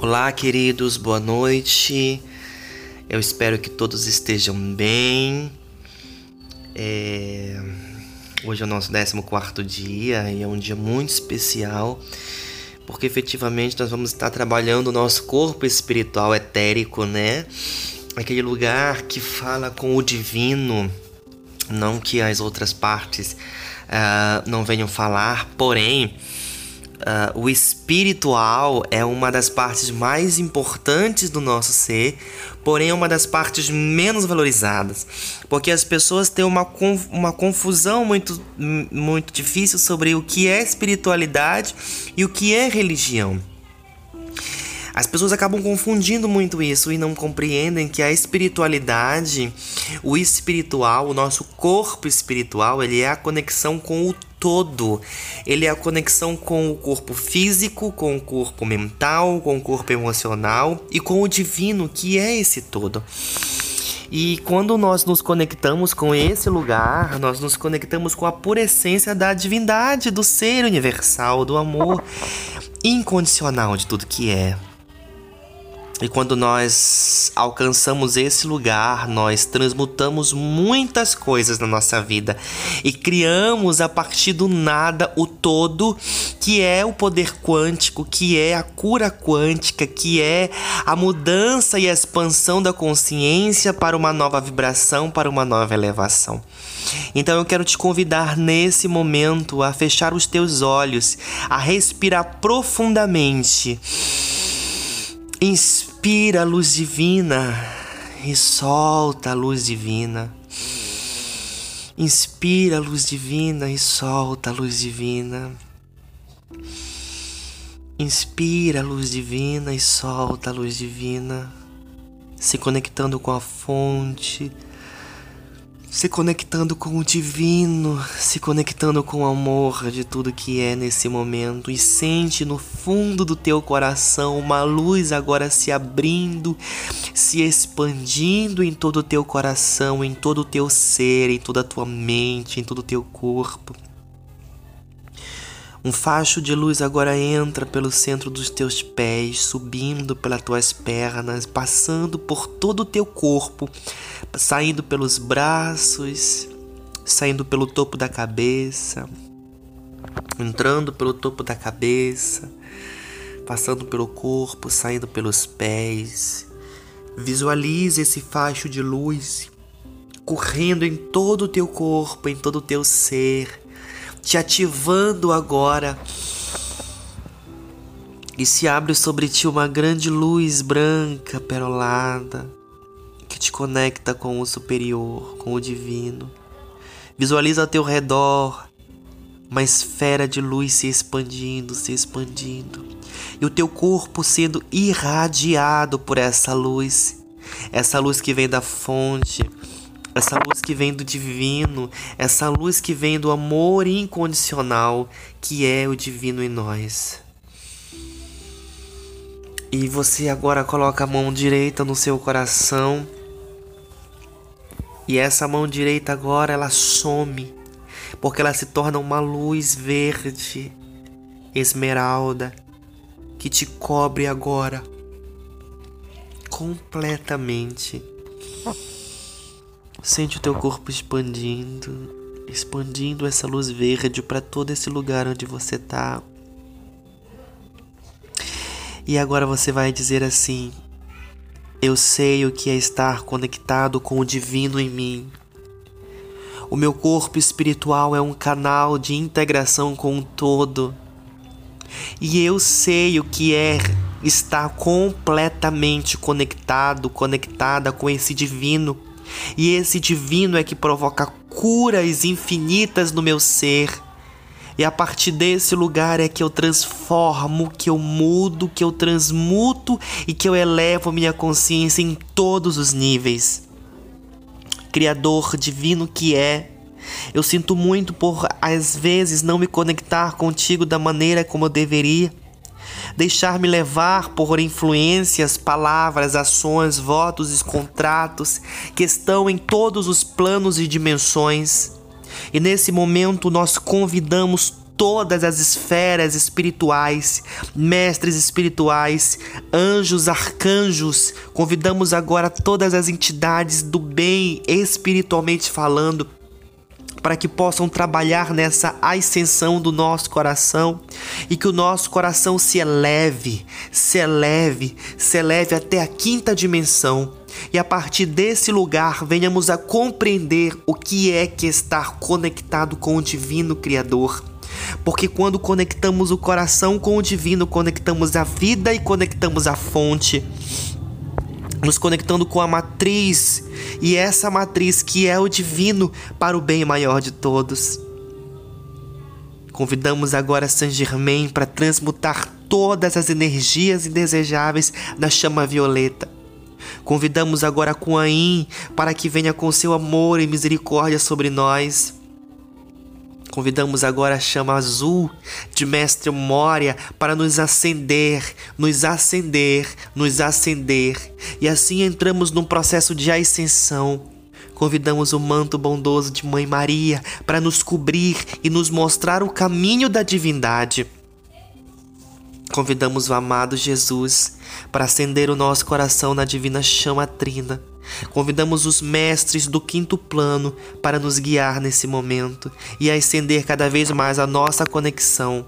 Olá, queridos, boa noite. Eu espero que todos estejam bem. É... Hoje é o nosso 14 dia e é um dia muito especial porque efetivamente nós vamos estar trabalhando o nosso corpo espiritual etérico, né? Aquele lugar que fala com o divino, não que as outras partes uh, não venham falar, porém Uh, o espiritual é uma das partes mais importantes do nosso ser, porém é uma das partes menos valorizadas, porque as pessoas têm uma, uma confusão muito, muito difícil sobre o que é espiritualidade e o que é religião. As pessoas acabam confundindo muito isso e não compreendem que a espiritualidade, o espiritual, o nosso corpo espiritual, ele é a conexão com o todo. Ele é a conexão com o corpo físico, com o corpo mental, com o corpo emocional e com o divino, que é esse todo. E quando nós nos conectamos com esse lugar, nós nos conectamos com a pura essência da divindade, do ser universal, do amor incondicional de tudo que é. E quando nós alcançamos esse lugar, nós transmutamos muitas coisas na nossa vida e criamos a partir do nada o todo, que é o poder quântico, que é a cura quântica, que é a mudança e a expansão da consciência para uma nova vibração, para uma nova elevação. Então eu quero te convidar nesse momento a fechar os teus olhos, a respirar profundamente Inspira a luz divina e solta a luz divina. Inspira a luz divina e solta a luz divina. Inspira a luz divina e solta a luz divina, se conectando com a fonte se conectando com o divino, se conectando com o amor de tudo que é nesse momento e sente no fundo do teu coração uma luz agora se abrindo, se expandindo em todo o teu coração, em todo o teu ser, em toda a tua mente, em todo o teu corpo. Um facho de luz agora entra pelo centro dos teus pés, subindo pelas tuas pernas, passando por todo o teu corpo, saindo pelos braços, saindo pelo topo da cabeça, entrando pelo topo da cabeça, passando pelo corpo, saindo pelos pés. Visualize esse facho de luz correndo em todo o teu corpo, em todo o teu ser te ativando agora. E se abre sobre ti uma grande luz branca, perolada, que te conecta com o superior, com o divino. Visualiza ao teu redor uma esfera de luz se expandindo, se expandindo, e o teu corpo sendo irradiado por essa luz, essa luz que vem da fonte, essa luz que vem do divino, essa luz que vem do amor incondicional que é o divino em nós. E você agora coloca a mão direita no seu coração. E essa mão direita agora ela some, porque ela se torna uma luz verde, esmeralda, que te cobre agora completamente. Sente o teu corpo expandindo, expandindo essa luz verde para todo esse lugar onde você está. E agora você vai dizer assim: Eu sei o que é estar conectado com o divino em mim. O meu corpo espiritual é um canal de integração com o todo. E eu sei o que é estar completamente conectado, conectada com esse divino e esse divino é que provoca curas infinitas no meu ser. E a partir desse lugar é que eu transformo, que eu mudo, que eu transmuto e que eu elevo minha consciência em todos os níveis. Criador divino que é, eu sinto muito por às vezes não me conectar contigo da maneira como eu deveria deixar-me levar por influências, palavras, ações, votos e contratos que estão em todos os planos e dimensões. E nesse momento nós convidamos todas as esferas espirituais, mestres espirituais, anjos, arcanjos. Convidamos agora todas as entidades do bem, espiritualmente falando, para que possam trabalhar nessa ascensão do nosso coração e que o nosso coração se eleve, se eleve, se eleve até a quinta dimensão. E a partir desse lugar venhamos a compreender o que é que estar conectado com o Divino Criador. Porque quando conectamos o coração com o divino, conectamos a vida e conectamos a fonte nos conectando com a matriz e essa matriz que é o divino para o bem maior de todos. Convidamos agora Saint Germain para transmutar todas as energias indesejáveis na chama violeta. Convidamos agora Kuan Yin para que venha com seu amor e misericórdia sobre nós. Convidamos agora a chama azul de Mestre Moria para nos acender, nos acender, nos acender. E assim entramos num processo de ascensão. Convidamos o manto bondoso de Mãe Maria para nos cobrir e nos mostrar o caminho da divindade. Convidamos o amado Jesus para acender o nosso coração na divina chama trina Convidamos os mestres do quinto plano para nos guiar nesse momento e a estender cada vez mais a nossa conexão.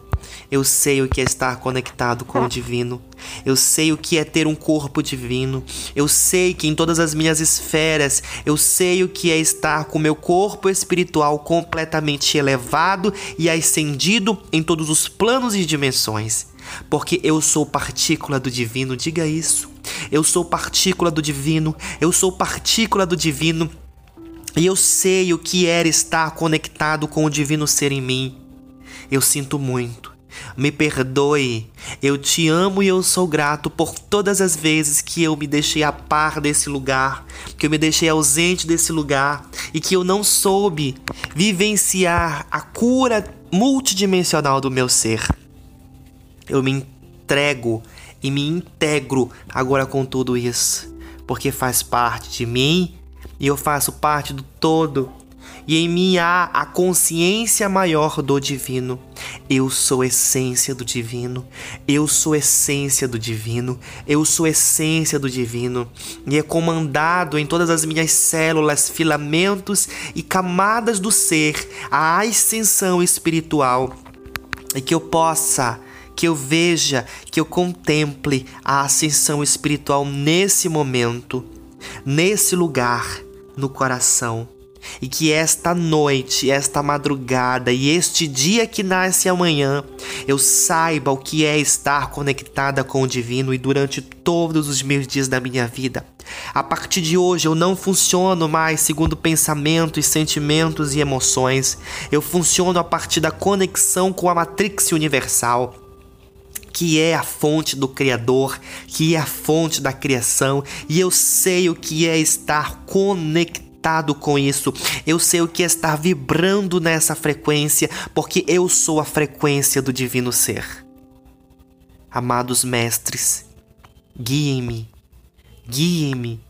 Eu sei o que é estar conectado com o divino. Eu sei o que é ter um corpo divino. Eu sei que em todas as minhas esferas, eu sei o que é estar com meu corpo espiritual completamente elevado e ascendido em todos os planos e dimensões. Porque eu sou partícula do divino, diga isso. Eu sou partícula do divino, eu sou partícula do divino. E eu sei o que era estar conectado com o divino ser em mim. Eu sinto muito. Me perdoe. Eu te amo e eu sou grato por todas as vezes que eu me deixei a par desse lugar, que eu me deixei ausente desse lugar e que eu não soube vivenciar a cura multidimensional do meu ser. Eu me entrego e me integro agora com tudo isso, porque faz parte de mim e eu faço parte do todo. E em mim há a consciência maior do divino. Eu sou essência do divino. Eu sou essência do divino. Eu sou essência do divino. E é comandado em todas as minhas células, filamentos e camadas do ser a ascensão espiritual. E que eu possa que eu veja, que eu contemple a ascensão espiritual nesse momento, nesse lugar, no coração. E que esta noite, esta madrugada e este dia que nasce amanhã, eu saiba o que é estar conectada com o divino e durante todos os meus dias da minha vida. A partir de hoje eu não funciono mais segundo pensamentos, sentimentos e emoções. Eu funciono a partir da conexão com a matrix universal que é a fonte do Criador, que é a fonte da criação, e eu sei o que é estar conectado com isso. Eu sei o que é estar vibrando nessa frequência, porque eu sou a frequência do divino ser. Amados mestres, guiem-me, guiem-me,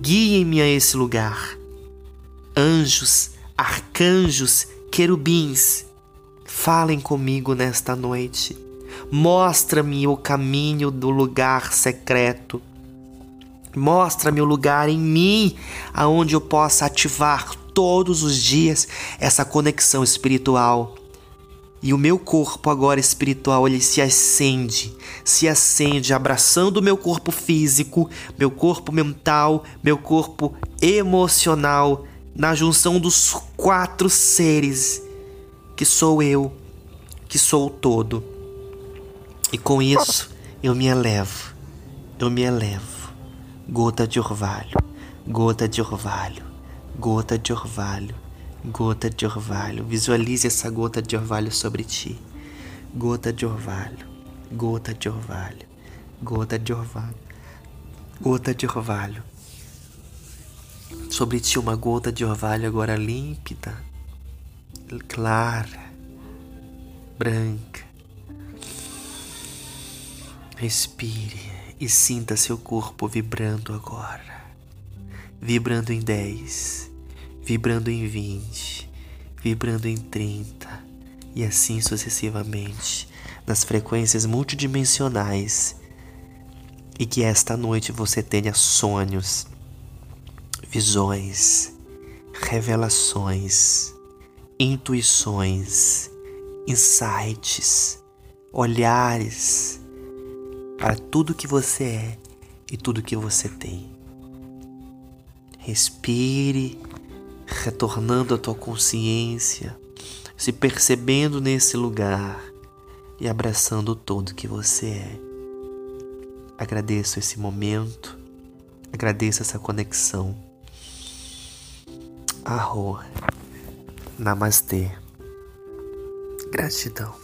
guiem-me a esse lugar. Anjos, arcanjos, querubins, falem comigo nesta noite. Mostra-me o caminho do lugar secreto. Mostra-me o lugar em mim aonde eu possa ativar todos os dias essa conexão espiritual. E o meu corpo agora espiritual, ele se acende, se acende abraçando o meu corpo físico, meu corpo mental, meu corpo emocional, na junção dos quatro seres que sou eu, que sou o todo. E com isso eu me elevo, eu me elevo. Gota de orvalho, gota de orvalho, gota de orvalho, gota de orvalho. Visualize essa gota de orvalho sobre ti. Gota de orvalho, gota de orvalho, gota de orvalho, gota de orvalho. Sobre ti uma gota de orvalho agora límpida, clara, branca Respire e sinta seu corpo vibrando agora. Vibrando em 10, vibrando em 20, vibrando em 30, e assim sucessivamente, nas frequências multidimensionais, e que esta noite você tenha sonhos, visões, revelações, intuições, insights, olhares para tudo que você é e tudo que você tem. Respire, retornando a tua consciência, se percebendo nesse lugar e abraçando todo que você é. Agradeço esse momento, agradeço essa conexão. Arro, Namastê. Gratidão.